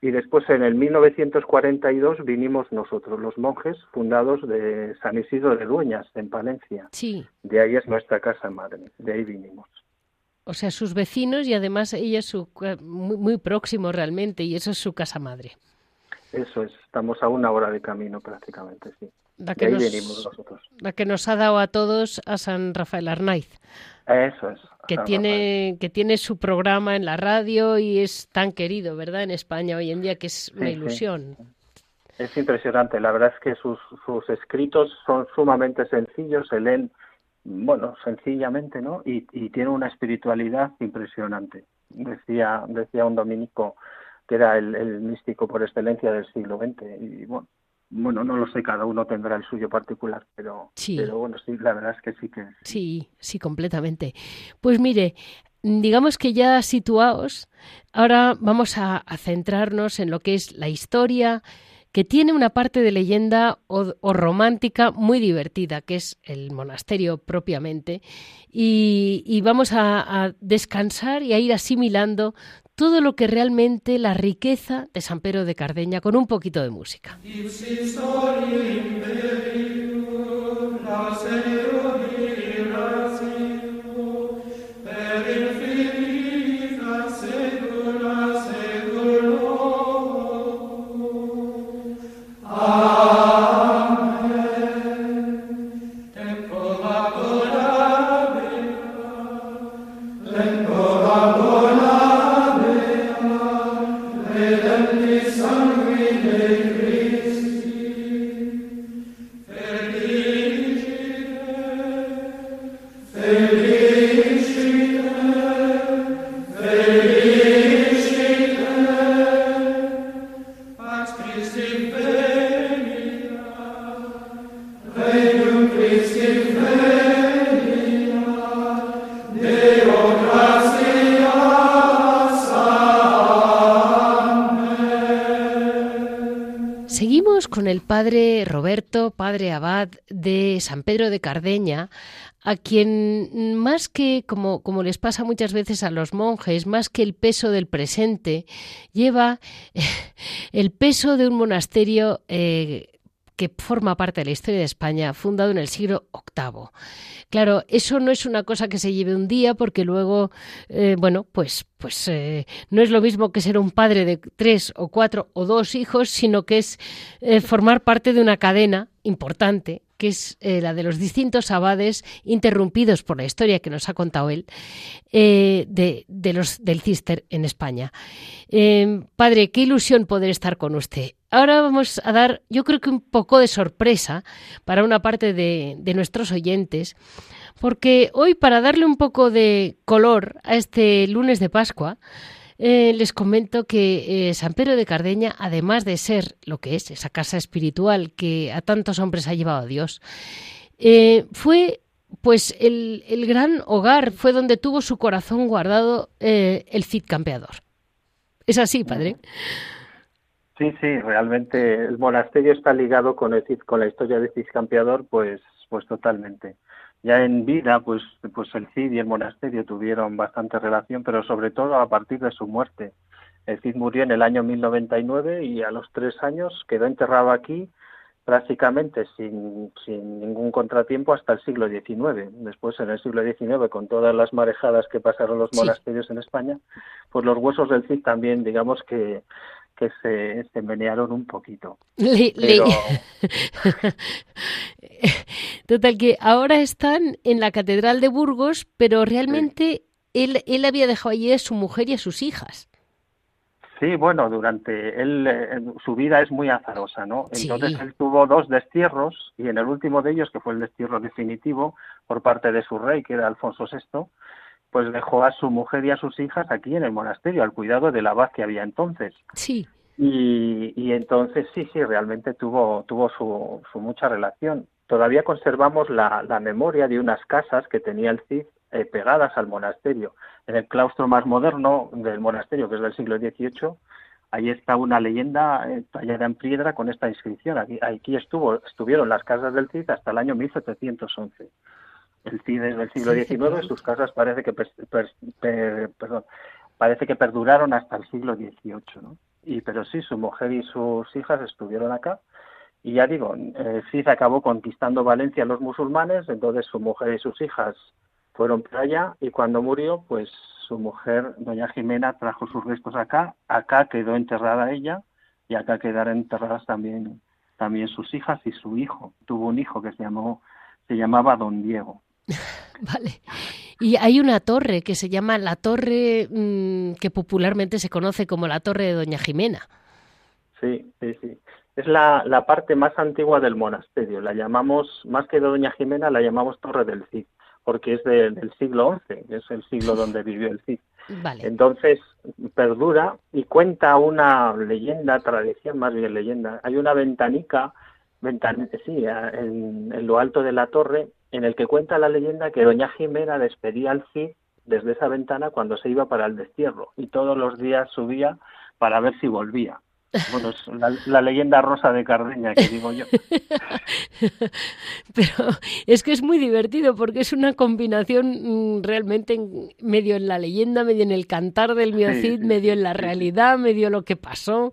Y después, en el 1942, vinimos nosotros, los monjes fundados de San Isidro de Dueñas, en Palencia. De ahí es nuestra casa madre, de ahí vinimos. O sea, sus vecinos y además ella es su, muy, muy próximo realmente, y eso es su casa madre. Eso es, estamos a una hora de camino prácticamente, sí. La que, nos, la que nos ha dado a todos a San Rafael Arnaiz. Eso es. Que tiene, que tiene su programa en la radio y es tan querido, ¿verdad? En España hoy en día, que es una ilusión. Es impresionante. La verdad es que sus, sus escritos son sumamente sencillos, se leen, bueno, sencillamente, ¿no? Y, y tiene una espiritualidad impresionante. Decía, decía un dominico que era el, el místico por excelencia del siglo XX. Y bueno, bueno, no lo sé, cada uno tendrá el suyo particular, pero, pero bueno, sí, la verdad es que sí que... Sí, sí, completamente. Pues mire, digamos que ya situados, ahora vamos a, centrarnos en lo que es la historia, que tiene una parte de leyenda o, romántica muy divertida, que es el monasterio propiamente, y, vamos a, a descansar y a ir asimilando todo lo que realmente la riqueza de San Pedro de Cardeña con un poquito de música. Roberto, padre abad de San Pedro de Cardeña, a quien más que, como, como les pasa muchas veces a los monjes, más que el peso del presente, lleva el peso de un monasterio eh, que forma parte de la historia de España, fundado en el siglo VIII. Claro, eso no es una cosa que se lleve un día, porque luego, eh, bueno, pues, pues eh, no es lo mismo que ser un padre de tres o cuatro o dos hijos, sino que es eh, formar parte de una cadena importante que es la de los distintos abades interrumpidos por la historia que nos ha contado él de, de, los del Cister en España. padre, qué ilusión poder estar con usted. Ahora vamos a dar, yo creo que un poco de sorpresa para una parte de, nuestros oyentes, porque hoy para darle un poco de color a este lunes de Pascua, eh, les comento que eh, San Pedro de Cardeña, además de ser lo que es esa casa espiritual que a tantos hombres ha llevado a Dios, eh, fue pues el, el, gran hogar, fue donde tuvo su corazón guardado el Cid Campeador. ¿Es así, padre? Sí, sí, realmente el monasterio está ligado con, el, con la historia de Cid Campeador, pues, pues totalmente. Ya en vida, pues, pues el Cid y el monasterio tuvieron bastante relación, pero sobre todo a partir de su muerte. El Cid murió en el año 1099 y a los tres años quedó enterrado aquí prácticamente sin, sin ningún contratiempo hasta el siglo XIX. Después, en el siglo XIX, con todas las marejadas que pasaron los monasterios en España, pues los huesos del Cid también, digamos que que se, se menearon un poquito. Total, que ahora están en la Catedral de Burgos, pero realmente él, él había dejado allí a su mujer y a sus hijas. Sí, bueno, durante él, eh, su vida es muy azarosa, ¿no? Entonces él tuvo dos destierros y en el último de ellos, que fue el destierro definitivo por parte de su rey, que era Alfonso VI, pues dejó a su mujer y a sus hijas aquí en el monasterio, al cuidado del abad que había entonces. Sí. Y, y entonces sí, sí, realmente tuvo, tuvo su, su mucha relación. Todavía conservamos la, la, memoria de unas casas que tenía el Cid eh, pegadas al monasterio. En el claustro más moderno del monasterio, que es del siglo XVIII, ahí está una leyenda eh, tallada en piedra con esta inscripción. Aquí, aquí estuvo, estuvieron las casas del Cid hasta el año 1711 el cine del siglo XIX, sus casas parece que perdón, parece que perduraron hasta el siglo XVIII, ¿no? Y pero sí, su mujer y sus hijas estuvieron acá. Y ya digo, eh, Cid acabó conquistando Valencia a los musulmanes, entonces su mujer y sus hijas fueron para allá y cuando murió, pues su mujer, doña Jimena, trajo sus restos acá, acá quedó enterrada ella y acá quedaron enterradas también también sus hijas y su hijo. Tuvo un hijo que se llamó se llamaba Don Diego. vale. Y hay una torre que se llama la torre mm, que popularmente se conoce como la torre de Doña Jimena. Sí, sí, sí. Es la, la parte más antigua del monasterio. La llamamos, más que de Doña Jimena, la llamamos Torre del Cid, porque es del siglo XI, es el siglo donde vivió el Cid. Vale. Entonces, perdura y cuenta una leyenda, tradición más bien leyenda. Hay una ventanica, ventan sí, en, en lo alto de la torre, en el que cuenta la leyenda que doña Jimena despedía al Cid desde esa ventana cuando se iba para el destierro y todos los días subía para ver si volvía. Bueno, es la, leyenda rosa de Cardeña, que digo yo. Pero es que es muy divertido porque es una combinación mm, realmente medio en la leyenda, medio en el cantar del Miocid, medio en la realidad, medio lo que pasó.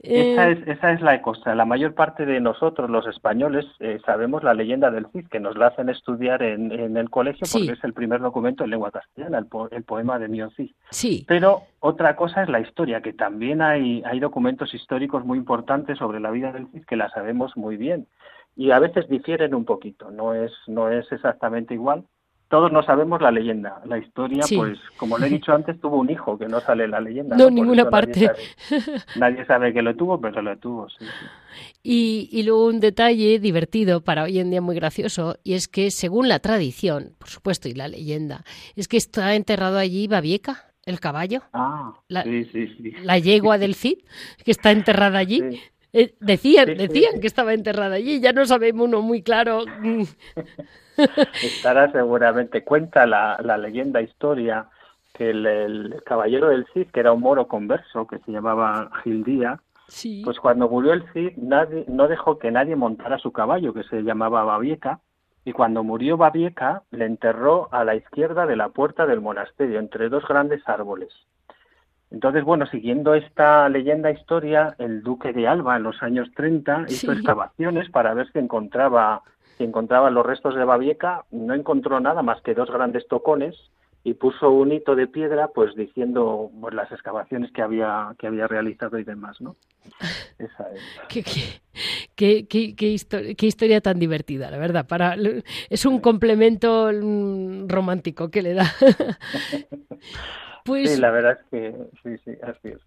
Esa, eh, es, esa es la cosa. La mayor parte de nosotros, los españoles, eh, sabemos la leyenda del Cid, que nos la hacen estudiar en, en el colegio porque es el primer documento en lengua castellana, el, poema de Miocid. Sí. Pero otra cosa es la historia, que también hay, hay documentos históricos muy importantes sobre la vida del Cid que la sabemos muy bien. Y a veces difieren un poquito, no es, no es exactamente igual. Todos no sabemos la leyenda. La historia, pues, como le he dicho antes, tuvo un hijo que no sale en la leyenda. No, ninguna parte. Nadie sabe, que lo tuvo, pero lo tuvo, sí. Y, y, luego un detalle divertido para hoy en día muy gracioso, y es que según la tradición, por supuesto, y la leyenda, es que está enterrado allí Babieca el caballo, ah, la, la yegua del Cid, que está enterrada allí. Eh, decían, decían que estaba enterrada allí, ya no sabemos uno muy claro. Estará seguramente, cuenta la, la leyenda historia que el, caballero del Cid, que era un moro converso que se llamaba Gildía, pues cuando murió el Cid nadie, no dejó que nadie montara su caballo, que se llamaba Babieca, y cuando murió Babieca le enterró a la izquierda de la puerta del monasterio, entre dos grandes árboles. Entonces, bueno, siguiendo esta leyenda historia, el duque de Alba en los años 30 hizo excavaciones para ver si encontraba, si encontraba los restos de Babieca, no encontró nada más que dos grandes tocones y puso un hito de piedra pues diciendo pues, las excavaciones que había que había realizado y demás no esa es. Qué, qué, qué, historia, tan divertida la verdad. Para es un complemento mm, romántico que le da. Pues sí la verdad es que sí sí así es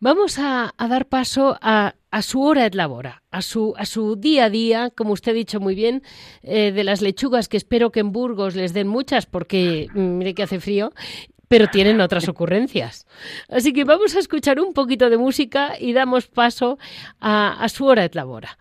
Vamos a, dar paso a, su hora de labora, a su, a su día a día, como usted ha dicho muy bien, eh, de las lechugas que espero que en Burgos les den muchas porque mm, mire que hace frío, pero tienen otras ocurrencias. Así que vamos a escuchar un poquito de música y damos paso a, a su hora de labora.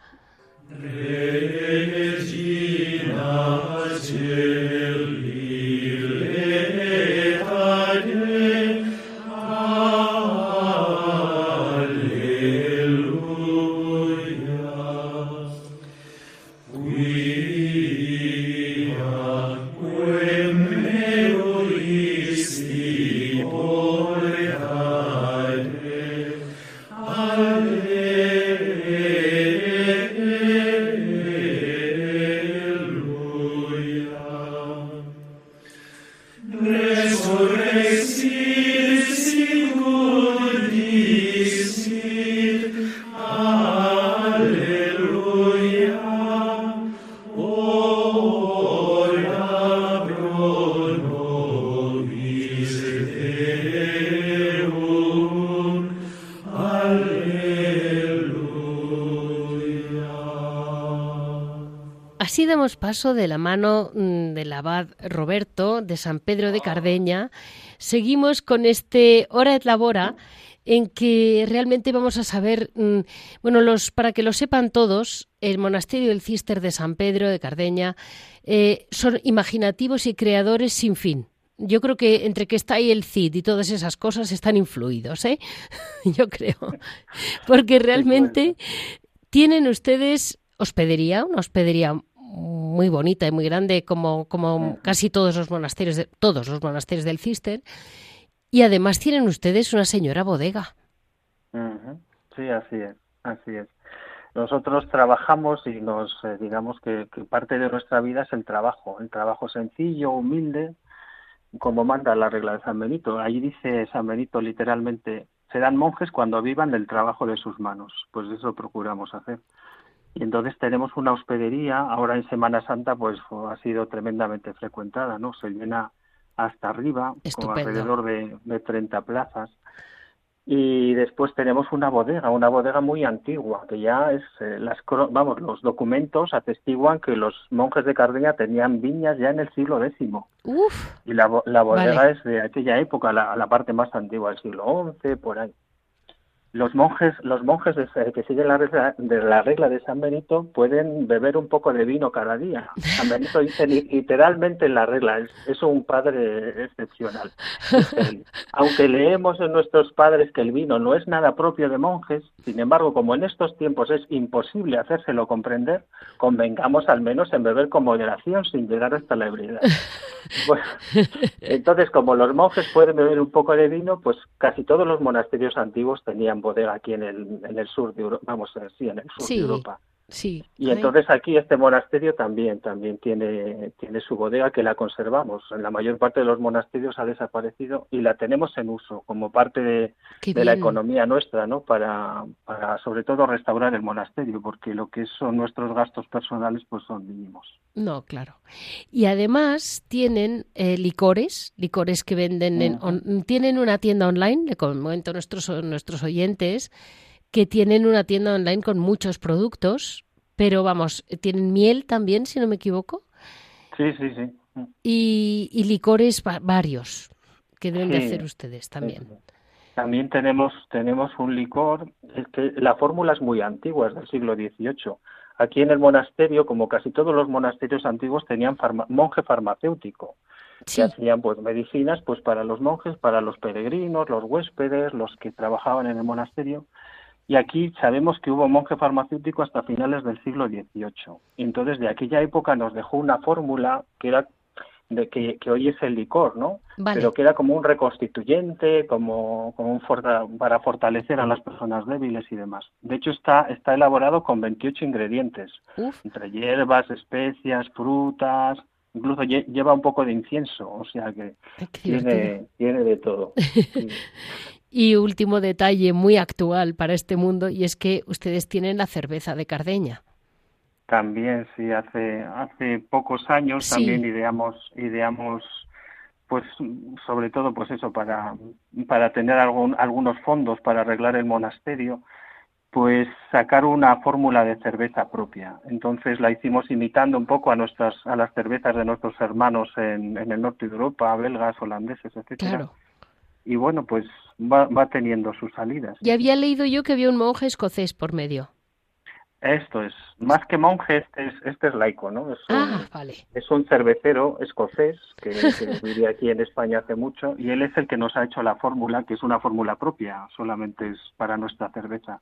Paso de la mano mm, del abad Roberto de San Pedro de Cardeña, seguimos con este Hora et Labora en que realmente vamos a saber, mm, bueno, los, para que lo sepan todos, el monasterio del Cister de San Pedro de Cardeña eh, son imaginativos y creadores sin fin. Yo creo que entre que está ahí el CID y todas esas cosas están influidos, ¿eh? Yo creo. Porque realmente tienen ustedes hospedería, una hospedería muy bonita y muy grande como, como casi todos los monasterios de, todos los monasterios del Cister y además tienen ustedes una señora bodega. Sí, así es, así es. Nosotros trabajamos y nos eh, digamos que, parte de nuestra vida es el trabajo, el trabajo sencillo, humilde, como manda la regla de San Benito. Ahí dice San Benito literalmente, serán monjes cuando vivan del trabajo de sus manos. Pues eso procuramos hacer. Y entonces tenemos una hospedería, ahora en Semana Santa pues ha sido tremendamente frecuentada, ¿no? Se llena hasta arriba, con alrededor de, de 30 plazas. Y después tenemos una bodega, una bodega muy antigua, que ya es, eh, las, vamos, los documentos atestiguan que los monjes de Cardeña tenían viñas ya en el siglo X. Uf, y la, la bodega es de aquella época, la, la parte más antigua del siglo XI, por ahí. Los monjes, los monjes que siguen la regla, de la regla de San Benito pueden beber un poco de vino cada día. San Benito dice literalmente en la regla, es, un padre excepcional. Aunque leemos en nuestros padres que el vino no es nada propio de monjes, sin embargo, como en estos tiempos es imposible hacérselo comprender, convengamos al menos en beber con moderación sin llegar hasta la ebriedad. entonces, como los monjes pueden beber un poco de vino, pues casi todos los monasterios antiguos tenían bodega aquí en el, en el sur de Europa, vamos, sí, en el sur de Europa. Sí. Y entonces aquí este monasterio también también tiene tiene su bodega que la conservamos. En la mayor parte de los monasterios ha desaparecido y la tenemos en uso como parte de, la economía nuestra, ¿no? Para, para sobre todo restaurar el monasterio, porque lo que son nuestros gastos personales pues son mínimos. No, claro. Y además tienen eh, licores, licores que venden en, tienen una tienda online, le comento a nuestros nuestros oyentes que tienen una tienda online con muchos productos, pero vamos, tienen miel también, si no me equivoco. Sí, sí, sí. Y, licores varios que deben de hacer ustedes también. También tenemos, tenemos un licor, que la fórmula es muy antigua, es del siglo XVIII. Aquí en el monasterio, como casi todos los monasterios antiguos, tenían monje farmacéutico, que hacían pues medicinas pues para los monjes, para los peregrinos, los huéspedes, los que trabajaban en el monasterio. Y aquí sabemos que hubo monje farmacéutico hasta finales del siglo XVIII. Entonces, de aquella época nos dejó una fórmula que era de que, hoy es el licor, ¿no? Pero que era como un reconstituyente, como, como un para fortalecer a las personas débiles y demás. De hecho, está, está elaborado con 28 ingredientes, entre hierbas, especias, frutas, incluso lleva un poco de incienso, o sea que tiene, tiene de todo. Y último detalle muy actual para este mundo, y es que ustedes tienen la cerveza de Cardeña. También, sí, hace, hace pocos años también ideamos, ideamos pues sobre todo pues eso para para tener algún, algunos fondos para arreglar el monasterio pues sacar una fórmula de cerveza propia. Entonces la hicimos imitando un poco a nuestras a las cervezas de nuestros hermanos en, en el norte de Europa belgas holandeses etcétera. Claro. Y bueno, pues va, va teniendo sus salidas. Y había leído yo que había un monje escocés por medio. Esto es, más que monje, este es, este es laico, ¿no? Es un, ah, vale. Es un cervecero escocés que, que aquí en España hace mucho y él es el que nos ha hecho la fórmula, que es una fórmula propia, solamente es para nuestra cerveza.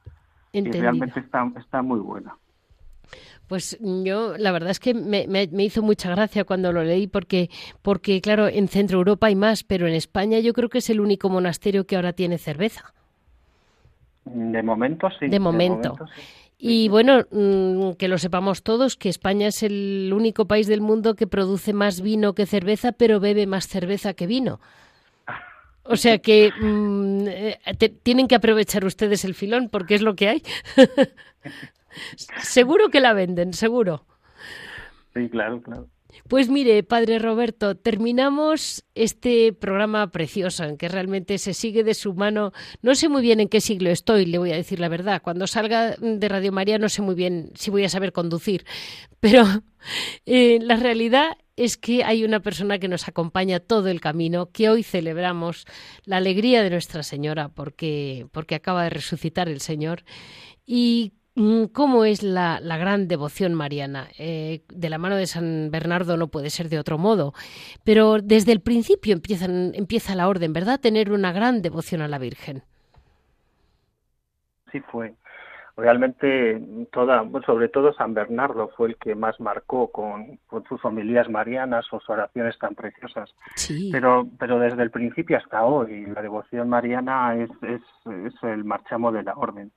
Y realmente está, está muy buena. Pues yo, la verdad es que me, hizo mucha gracia cuando lo leí, porque, porque, claro, en Centro Europa hay más, pero en España yo creo que es el único monasterio que ahora tiene cerveza. De momento sí. De momento. Y bueno, mm, que lo sepamos todos, que España es el único país del mundo que produce más vino que cerveza, pero bebe más cerveza que vino. O sea que mm, eh, tienen que aprovechar ustedes el filón porque es lo que hay. seguro que la venden, seguro. Sí, claro, claro. Pues mire, padre Roberto, terminamos este programa precioso en que realmente se sigue de su mano. No sé muy bien en qué siglo estoy, le voy a decir la verdad. Cuando salga de Radio María no sé muy bien si voy a saber conducir, pero eh, la realidad es que hay una persona que nos acompaña todo el camino, que hoy celebramos la alegría de Nuestra Señora porque, porque acaba de resucitar el Señor y ¿Cómo es la, gran devoción mariana? Eh, de la mano de San Bernardo no puede ser de otro modo, pero desde el principio empieza la orden, ¿verdad? Tener una gran devoción a la Virgen. Sí fue. Realmente, toda, sobre todo San Bernardo fue el que más marcó con, sus familias marianas, sus oraciones tan preciosas. Sí. Pero, pero desde el principio hasta hoy, la devoción mariana es, es, es el marchamo de la orden.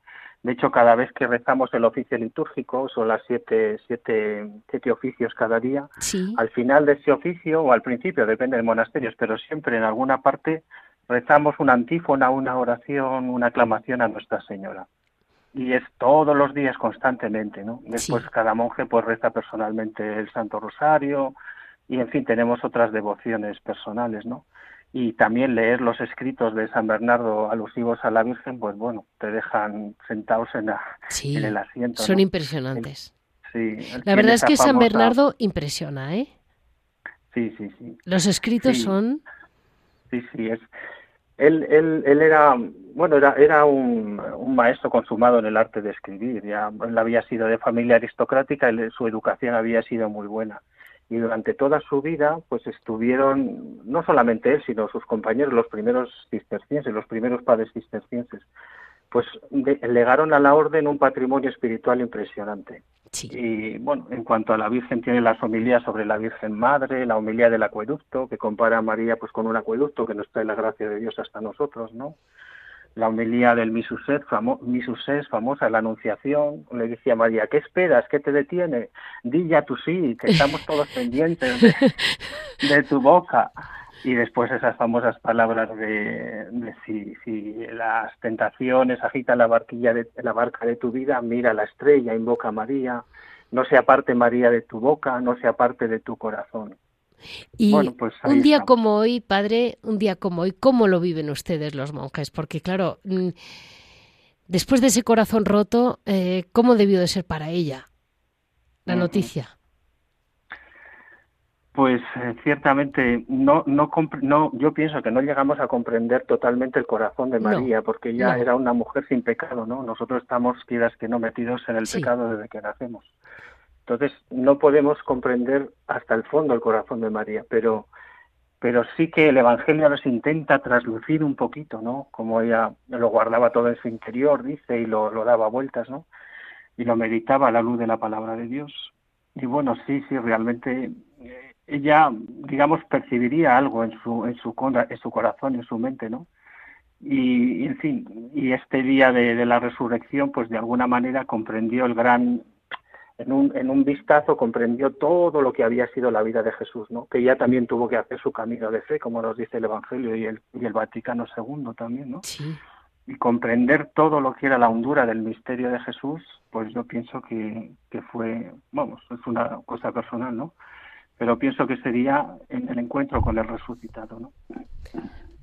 De hecho, cada vez que rezamos el oficio litúrgico, son las siete, siete, siete oficios cada día, al final de ese oficio, o al principio, depende de monasterios, pero siempre en alguna parte rezamos una antífona, una oración, una aclamación a Nuestra Señora. Y es todos los días constantemente, ¿no? Después cada monje pues reza personalmente el Santo Rosario y en fin, tenemos otras devociones personales, ¿no? Y también leer los escritos de San Bernardo alusivos a la Virgen, pues bueno, te dejan sentados en, el asiento. Son impresionantes. Sí, la verdad es que San Bernardo impresiona, ¿eh? Sí, sí, sí. Los escritos son... Sí, sí, es, Él, él, él era, bueno, era, era un, un, maestro consumado en el arte de escribir. Ya él había sido de familia aristocrática, y su educación había sido muy buena. Y durante toda su vida, pues estuvieron, no solamente él, sino sus compañeros, los primeros cistercienses, los primeros padres cistercienses, pues legaron a la orden un patrimonio espiritual impresionante. Y bueno, en cuanto a la Virgen, tiene las homilías sobre la Virgen Madre, la homilía del acueducto, que compara a María pues con un acueducto que nos trae la gracia de Dios hasta nosotros, ¿no? La homilía del Misuset, famo famosa, la Anunciación, le decía a María, ¿qué esperas? ¿Qué te detiene? Di ya tú sí, que estamos todos pendientes de tu boca y después esas famosas palabras de, si, si, las tentaciones agitan la barquilla de la barca de tu vida, mira la estrella, invoca a María, no se aparte María de tu boca, no se aparte de tu corazón. Y pues un día como hoy, padre, un día como hoy, ¿cómo lo viven ustedes los monjes? Porque claro, mm, después de ese corazón roto, eh, ¿cómo debió de ser para ella la noticia? Pues eh, ciertamente no, no, no, yo pienso que no llegamos a comprender totalmente el corazón de María, porque ella era una mujer sin pecado, ¿no? Nosotros estamos, quieras que no, metidos en el pecado desde que nacemos. Entonces, no podemos comprender hasta el fondo el corazón de María, pero, pero sí que el Evangelio nos intenta traslucir un poquito, ¿no? Como ella lo guardaba todo en su interior, dice, y lo, daba vueltas, ¿no? Y lo meditaba a la luz de la palabra de Dios. Y bueno, sí, sí, realmente eh, ella, digamos, percibiría algo en su, en su, en su corazón, en su mente, ¿no? Y, en fin, y este día de, la resurrección, pues de alguna manera comprendió el gran, en un, en un vistazo comprendió todo lo que había sido la vida de Jesús, ¿no? Que ella también tuvo que hacer su camino de fe, como nos dice el Evangelio y el, y el Vaticano II también, ¿no? Sí. Y comprender todo lo que era la hondura del misterio de Jesús, pues yo pienso que, que fue, vamos, es una cosa personal, ¿no? pero pienso que sería en el encuentro con el resucitado. ¿no?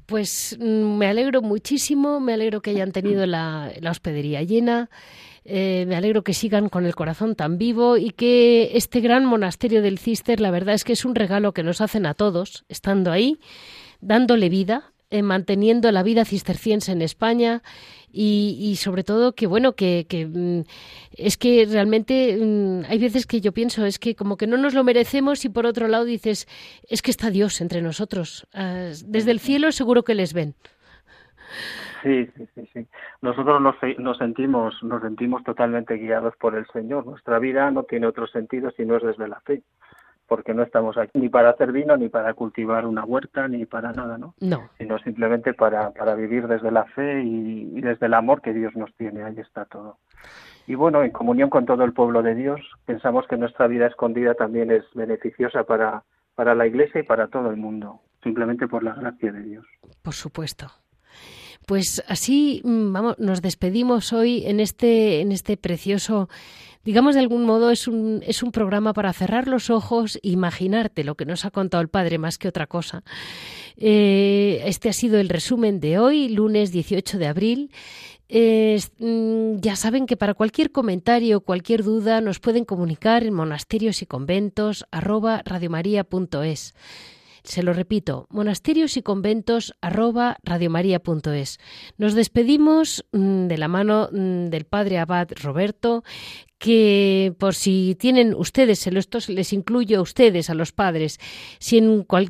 Pues mm, me alegro muchísimo, me alegro que hayan tenido la, hospedería llena, eh, me alegro que sigan con el corazón tan vivo y que este gran monasterio del Cister, la verdad es que es un regalo que nos hacen a todos, estando ahí, dándole vida, eh, manteniendo la vida cisterciense en España y, sobre todo que bueno que, mm, es que realmente mm, hay veces que yo pienso es que como que no nos lo merecemos y por otro lado dices es que está Dios entre nosotros ah, desde el cielo seguro que les ven Sí, sí, sí, sí. Nosotros nos, nos, sentimos, nos sentimos totalmente guiados por el Señor. Nuestra vida no tiene otro sentido si no es desde la fe porque no estamos aquí ni para hacer vino, ni para cultivar una huerta, ni para nada, ¿no? No. Sino simplemente para, para vivir desde la fe y, desde el amor que Dios nos tiene, ahí está todo. Y bueno, en comunión con todo el pueblo de Dios, pensamos que nuestra vida escondida también es beneficiosa para, para la Iglesia y para todo el mundo, simplemente por la gracia de Dios. Por supuesto. Pues así mm, vamos, nos despedimos hoy en este, en este precioso digamos de algún modo es un, es un programa para cerrar los ojos e imaginarte lo que nos ha contado el Padre más que otra cosa. Eh, este ha sido el resumen de hoy, lunes 18 de abril. Mm, ya saben que para cualquier comentario, cualquier duda, nos pueden comunicar en monasterios y conventos Se lo repito, monasterios y conventos arroba. Nos despedimos mm, de la mano mm, del padre Abad Roberto, que por si tienen ustedes, esto les incluyo a ustedes, a los padres, si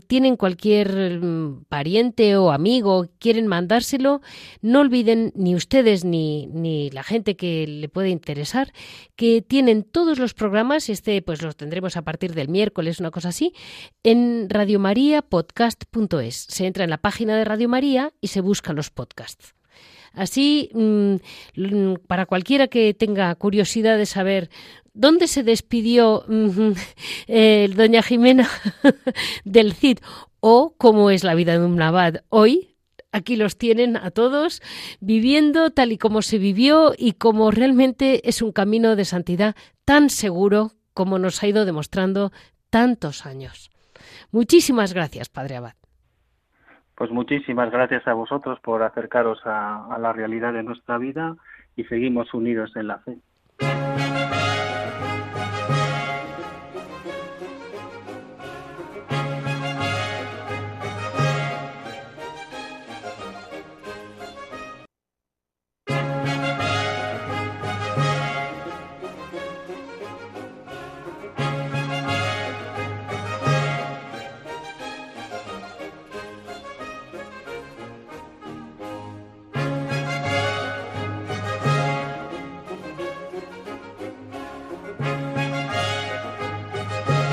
tienen cualquier mm, pariente o amigo, quieren mandárselo, no olviden ni ustedes ni, ni la gente que le puede interesar, que tienen todos los programas, este pues los tendremos a partir del miércoles, una cosa así, en radiomariapodcast.es. Se entra en la página de Radio María y se buscan los podcasts. Así, mm, para cualquiera que tenga curiosidad de saber dónde se despidió mm, doña Jimena del CID o cómo es la vida de un abad hoy, aquí los tienen a todos viviendo tal y como se vivió y como realmente es un camino de santidad tan seguro como nos ha ido demostrando tantos años. Muchísimas gracias, Padre Abad. Pues muchísimas gracias a vosotros por acercaros a, la realidad de nuestra vida y seguimos unidos en la fe.